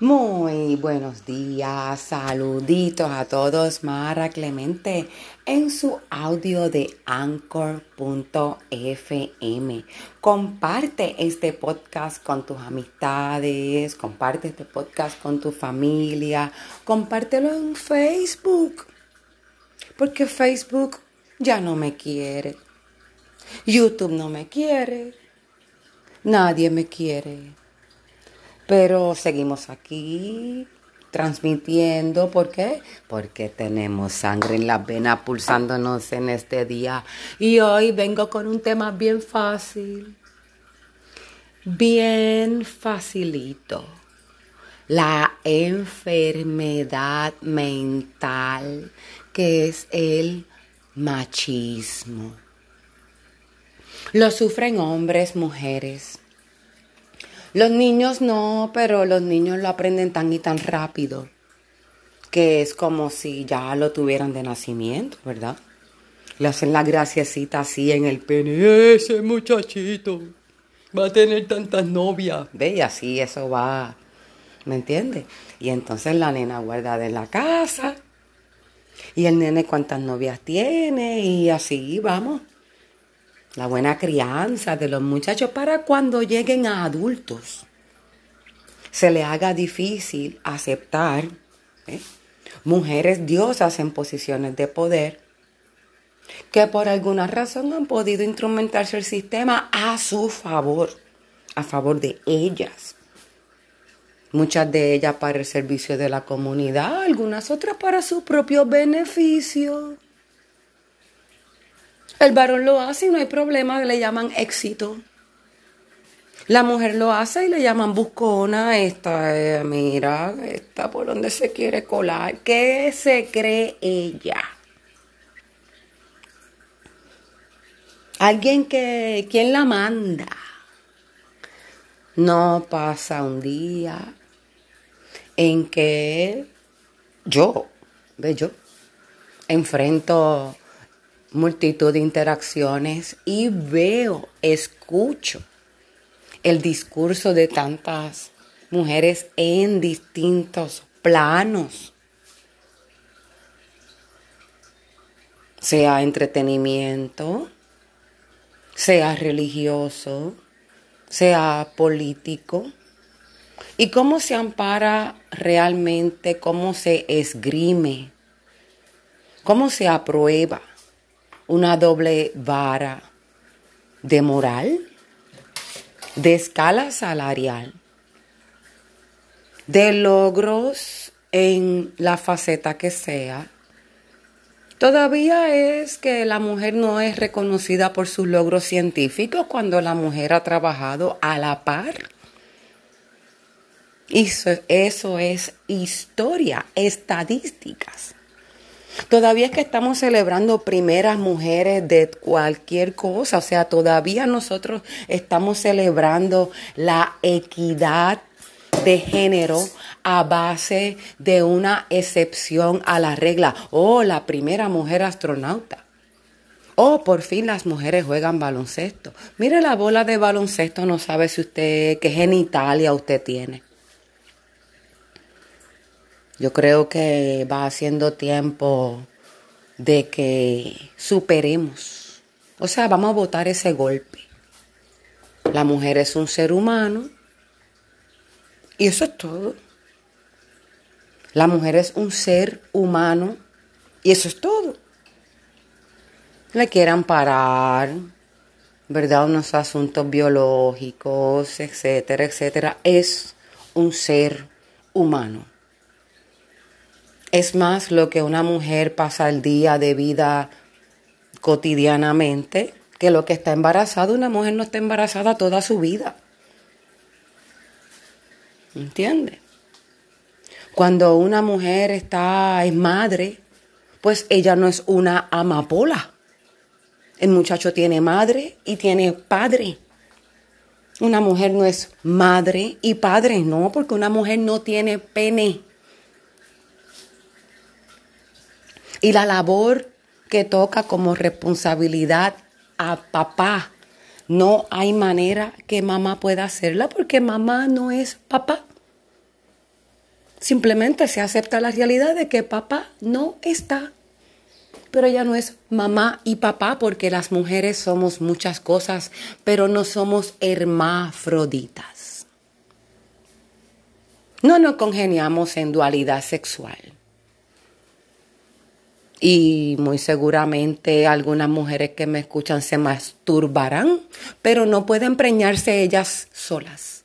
Muy buenos días, saluditos a todos. Mara Clemente en su audio de anchor.fm. Comparte este podcast con tus amistades, comparte este podcast con tu familia, compártelo en Facebook. Porque Facebook ya no me quiere. YouTube no me quiere. Nadie me quiere. Pero seguimos aquí transmitiendo. ¿Por qué? Porque tenemos sangre en la vena pulsándonos en este día. Y hoy vengo con un tema bien fácil. Bien facilito. La enfermedad mental que es el machismo. Lo sufren hombres, mujeres los niños no, pero los niños lo aprenden tan y tan rápido que es como si ya lo tuvieran de nacimiento, ¿verdad? Le hacen la graciecita así en el pene. Ese muchachito va a tener tantas novias. Ve, y así eso va, ¿me entiendes? Y entonces la nena guarda de la casa. Y el nene cuántas novias tiene y así vamos la buena crianza de los muchachos para cuando lleguen a adultos se le haga difícil aceptar ¿eh? mujeres diosas en posiciones de poder que por alguna razón han podido instrumentarse el sistema a su favor, a favor de ellas. Muchas de ellas para el servicio de la comunidad, algunas otras para su propio beneficio. El varón lo hace y no hay problema, le llaman éxito. La mujer lo hace y le llaman buscona, esta, eh, mira, esta por donde se quiere colar. ¿Qué se cree ella? Alguien que, ¿quién la manda? No pasa un día en que yo, ve yo, enfrento multitud de interacciones y veo, escucho el discurso de tantas mujeres en distintos planos, sea entretenimiento, sea religioso, sea político, y cómo se ampara realmente, cómo se esgrime, cómo se aprueba una doble vara de moral, de escala salarial, de logros en la faceta que sea, todavía es que la mujer no es reconocida por sus logros científicos cuando la mujer ha trabajado a la par. Eso, eso es historia, estadísticas. Todavía es que estamos celebrando primeras mujeres de cualquier cosa, o sea, todavía nosotros estamos celebrando la equidad de género a base de una excepción a la regla. Oh, la primera mujer astronauta. Oh, por fin las mujeres juegan baloncesto. Mire la bola de baloncesto, no sabe si usted qué genitalia usted tiene. Yo creo que va haciendo tiempo de que superemos. O sea, vamos a votar ese golpe. La mujer es un ser humano y eso es todo. La mujer es un ser humano y eso es todo. Le quieran parar, ¿verdad? Unos asuntos biológicos, etcétera, etcétera. Es un ser humano. Es más lo que una mujer pasa el día de vida cotidianamente que lo que está embarazada. Una mujer no está embarazada toda su vida. ¿Entiende? Cuando una mujer está es madre, pues ella no es una amapola. El muchacho tiene madre y tiene padre. Una mujer no es madre y padre, no, porque una mujer no tiene pene. Y la labor que toca como responsabilidad a papá. No hay manera que mamá pueda hacerla porque mamá no es papá. Simplemente se acepta la realidad de que papá no está. Pero ella no es mamá y papá porque las mujeres somos muchas cosas, pero no somos hermafroditas. No nos congeniamos en dualidad sexual. Y muy seguramente algunas mujeres que me escuchan se masturbarán, pero no pueden preñarse ellas solas,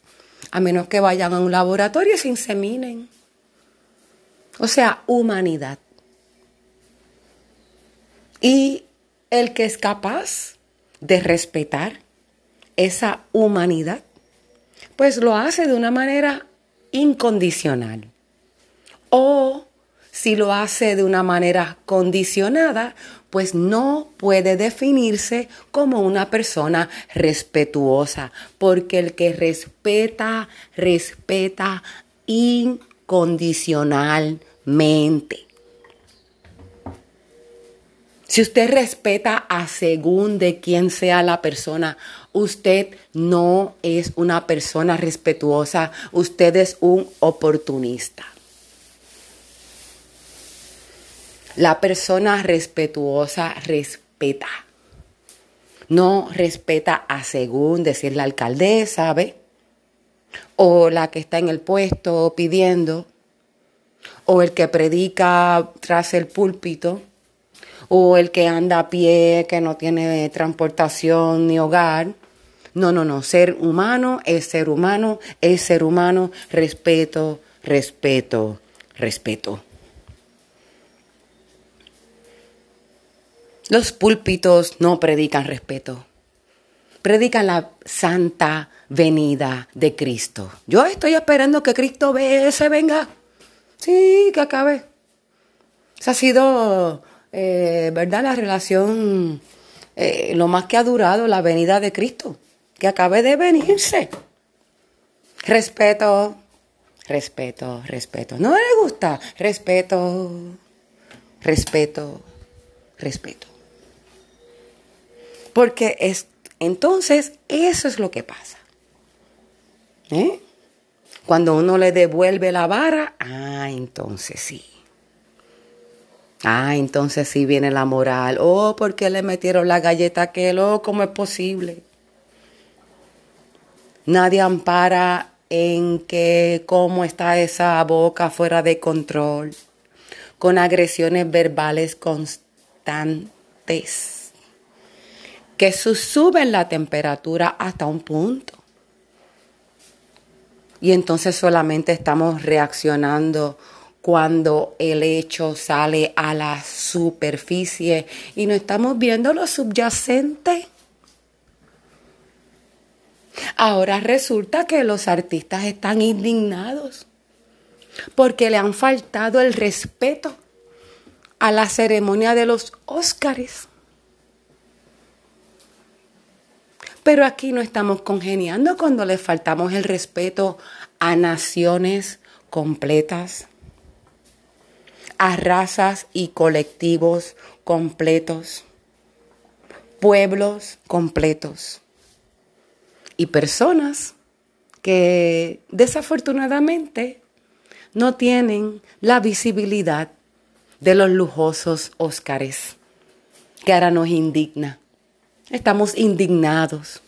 a menos que vayan a un laboratorio y se inseminen. O sea, humanidad. Y el que es capaz de respetar esa humanidad, pues lo hace de una manera incondicional. O si lo hace de una manera condicionada, pues no puede definirse como una persona respetuosa, porque el que respeta, respeta incondicionalmente. Si usted respeta a según de quién sea la persona, usted no es una persona respetuosa, usted es un oportunista. La persona respetuosa respeta. No respeta a según decir la alcaldesa, ¿ve? O la que está en el puesto pidiendo, o el que predica tras el púlpito, o el que anda a pie, que no tiene transportación ni hogar. No, no, no. Ser humano es ser humano, es ser humano. Respeto, respeto, respeto. Los púlpitos no predican respeto, predican la santa venida de Cristo. Yo estoy esperando que Cristo se venga. Sí, que acabe. Esa ha sido, eh, ¿verdad? La relación, eh, lo más que ha durado la venida de Cristo, que acabe de venirse. Respeto, respeto, respeto. ¿No le gusta? Respeto, respeto, respeto. Porque es, entonces eso es lo que pasa. ¿Eh? Cuando uno le devuelve la vara, ah, entonces sí. Ah, entonces sí viene la moral. Oh, ¿por qué le metieron la galleta a aquel? Oh, ¿cómo es posible? Nadie ampara en que cómo está esa boca fuera de control, con agresiones verbales constantes que suben la temperatura hasta un punto. Y entonces solamente estamos reaccionando cuando el hecho sale a la superficie y no estamos viendo lo subyacente. Ahora resulta que los artistas están indignados porque le han faltado el respeto a la ceremonia de los Óscares. Pero aquí no estamos congeniando cuando le faltamos el respeto a naciones completas, a razas y colectivos completos, pueblos completos y personas que desafortunadamente no tienen la visibilidad de los lujosos Óscares, que ahora nos indigna. Estamos indignados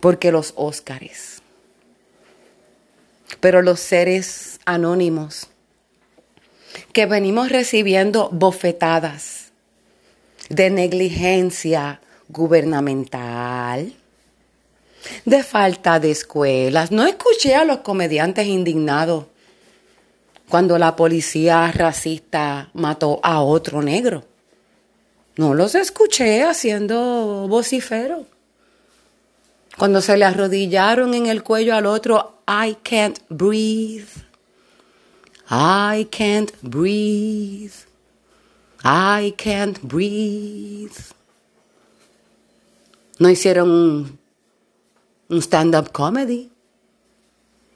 porque los Óscares, pero los seres anónimos que venimos recibiendo bofetadas de negligencia gubernamental, de falta de escuelas. No escuché a los comediantes indignados cuando la policía racista mató a otro negro. No los escuché haciendo vocifero. Cuando se le arrodillaron en el cuello al otro, I can't breathe. I can't breathe. I can't breathe. No hicieron un, un stand-up comedy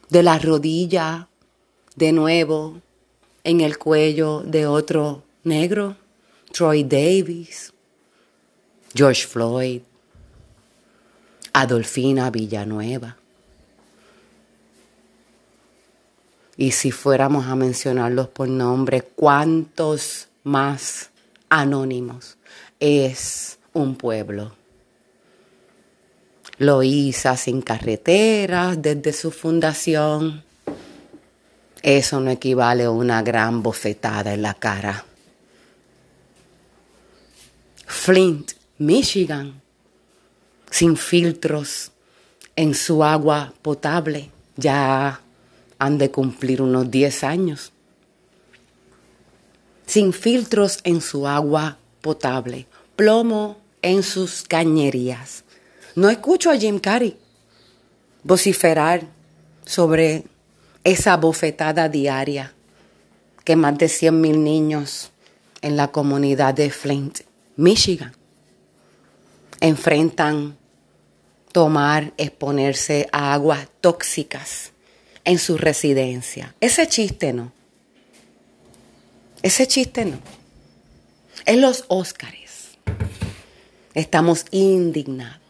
de la rodilla de nuevo en el cuello de otro negro. Troy Davis, George Floyd, Adolfina Villanueva. Y si fuéramos a mencionarlos por nombre, ¿cuántos más anónimos es un pueblo? Loíza sin carreteras desde su fundación. Eso no equivale a una gran bofetada en la cara. Flint, Michigan, sin filtros en su agua potable, ya han de cumplir unos 10 años. Sin filtros en su agua potable, plomo en sus cañerías. No escucho a Jim Carrey vociferar sobre esa bofetada diaria que más de 100 mil niños en la comunidad de Flint, Michigan, enfrentan tomar, exponerse a aguas tóxicas en su residencia. Ese chiste no. Ese chiste no. En los Óscares estamos indignados.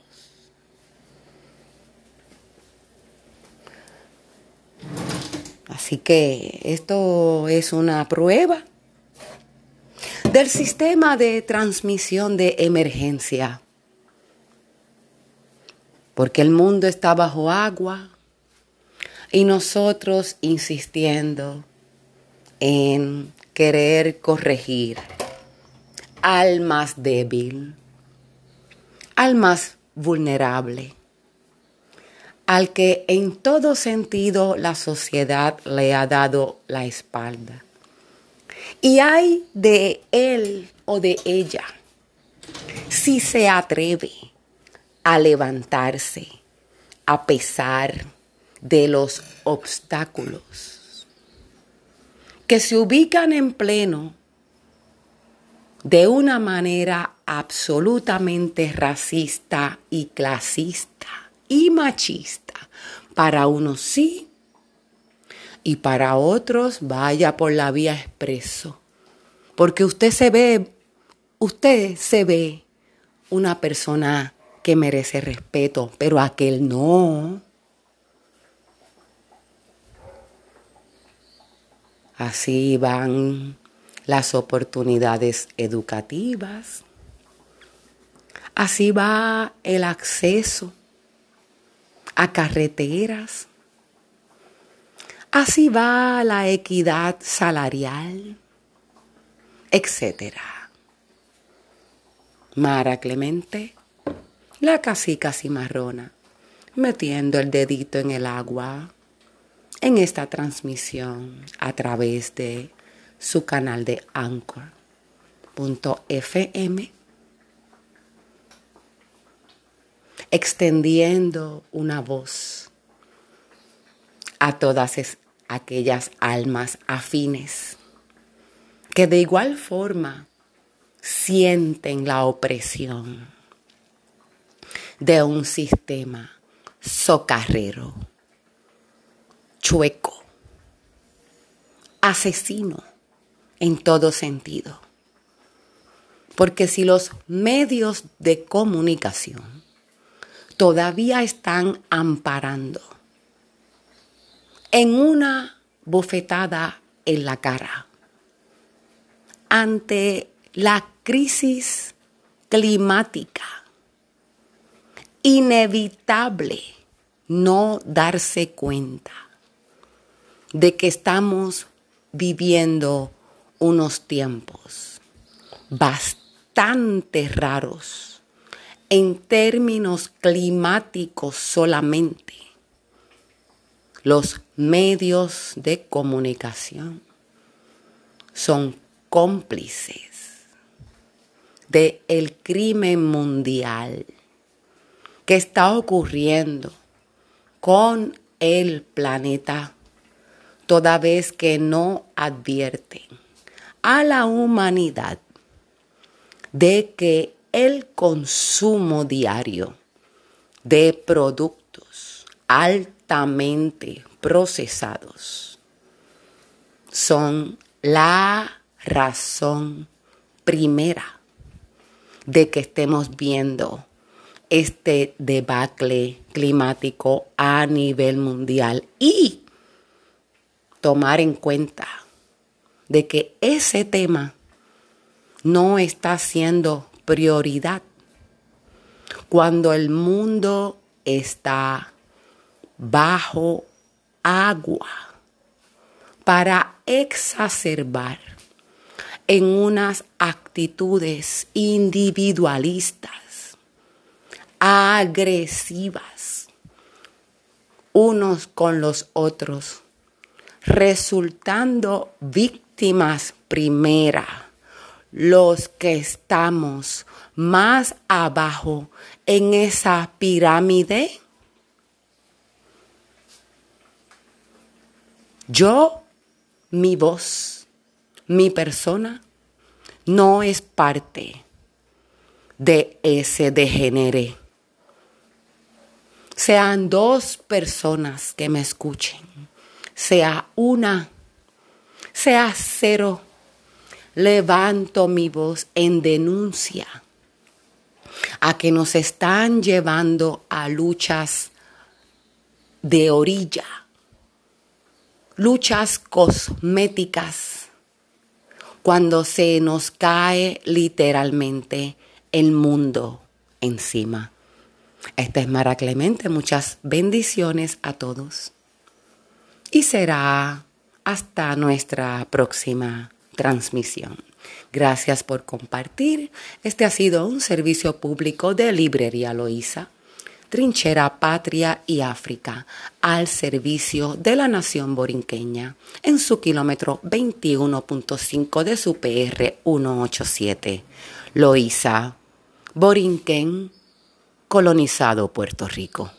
Así que esto es una prueba del sistema de transmisión de emergencia. Porque el mundo está bajo agua y nosotros insistiendo en querer corregir al más débil, al más vulnerable al que en todo sentido la sociedad le ha dado la espalda. Y hay de él o de ella si se atreve a levantarse a pesar de los obstáculos que se ubican en pleno de una manera absolutamente racista y clasista y machista. Para unos sí y para otros vaya por la vía expreso. Porque usted se ve, usted se ve una persona que merece respeto, pero aquel no. Así van las oportunidades educativas. Así va el acceso a carreteras. Así va la equidad salarial, etc. Mara Clemente, la casica cimarrona, metiendo el dedito en el agua en esta transmisión a través de su canal de Anchor.fm extendiendo una voz a todas aquellas almas afines que de igual forma sienten la opresión de un sistema socarrero, chueco, asesino en todo sentido. Porque si los medios de comunicación todavía están amparando en una bofetada en la cara ante la crisis climática. Inevitable no darse cuenta de que estamos viviendo unos tiempos bastante raros en términos climáticos solamente, los medios de comunicación son cómplices del el crimen mundial que está ocurriendo con el planeta toda vez que no advierten a la humanidad de que el consumo diario de productos procesados son la razón primera de que estemos viendo este debacle climático a nivel mundial y tomar en cuenta de que ese tema no está siendo prioridad. Cuando el mundo está bajo agua para exacerbar en unas actitudes individualistas, agresivas, unos con los otros, resultando víctimas primera los que estamos más abajo en esa pirámide? Yo, mi voz, mi persona, no es parte de ese degenere. Sean dos personas que me escuchen, sea una, sea cero levanto mi voz en denuncia a que nos están llevando a luchas de orilla, luchas cosméticas, cuando se nos cae literalmente el mundo encima. Esta es Mara Clemente, muchas bendiciones a todos. Y será hasta nuestra próxima transmisión. Gracias por compartir. Este ha sido un servicio público de Librería Loíza, Trinchera Patria y África, al servicio de la nación borinqueña, en su kilómetro 21.5 de su PR 187. Loíza, Borinquen, colonizado Puerto Rico.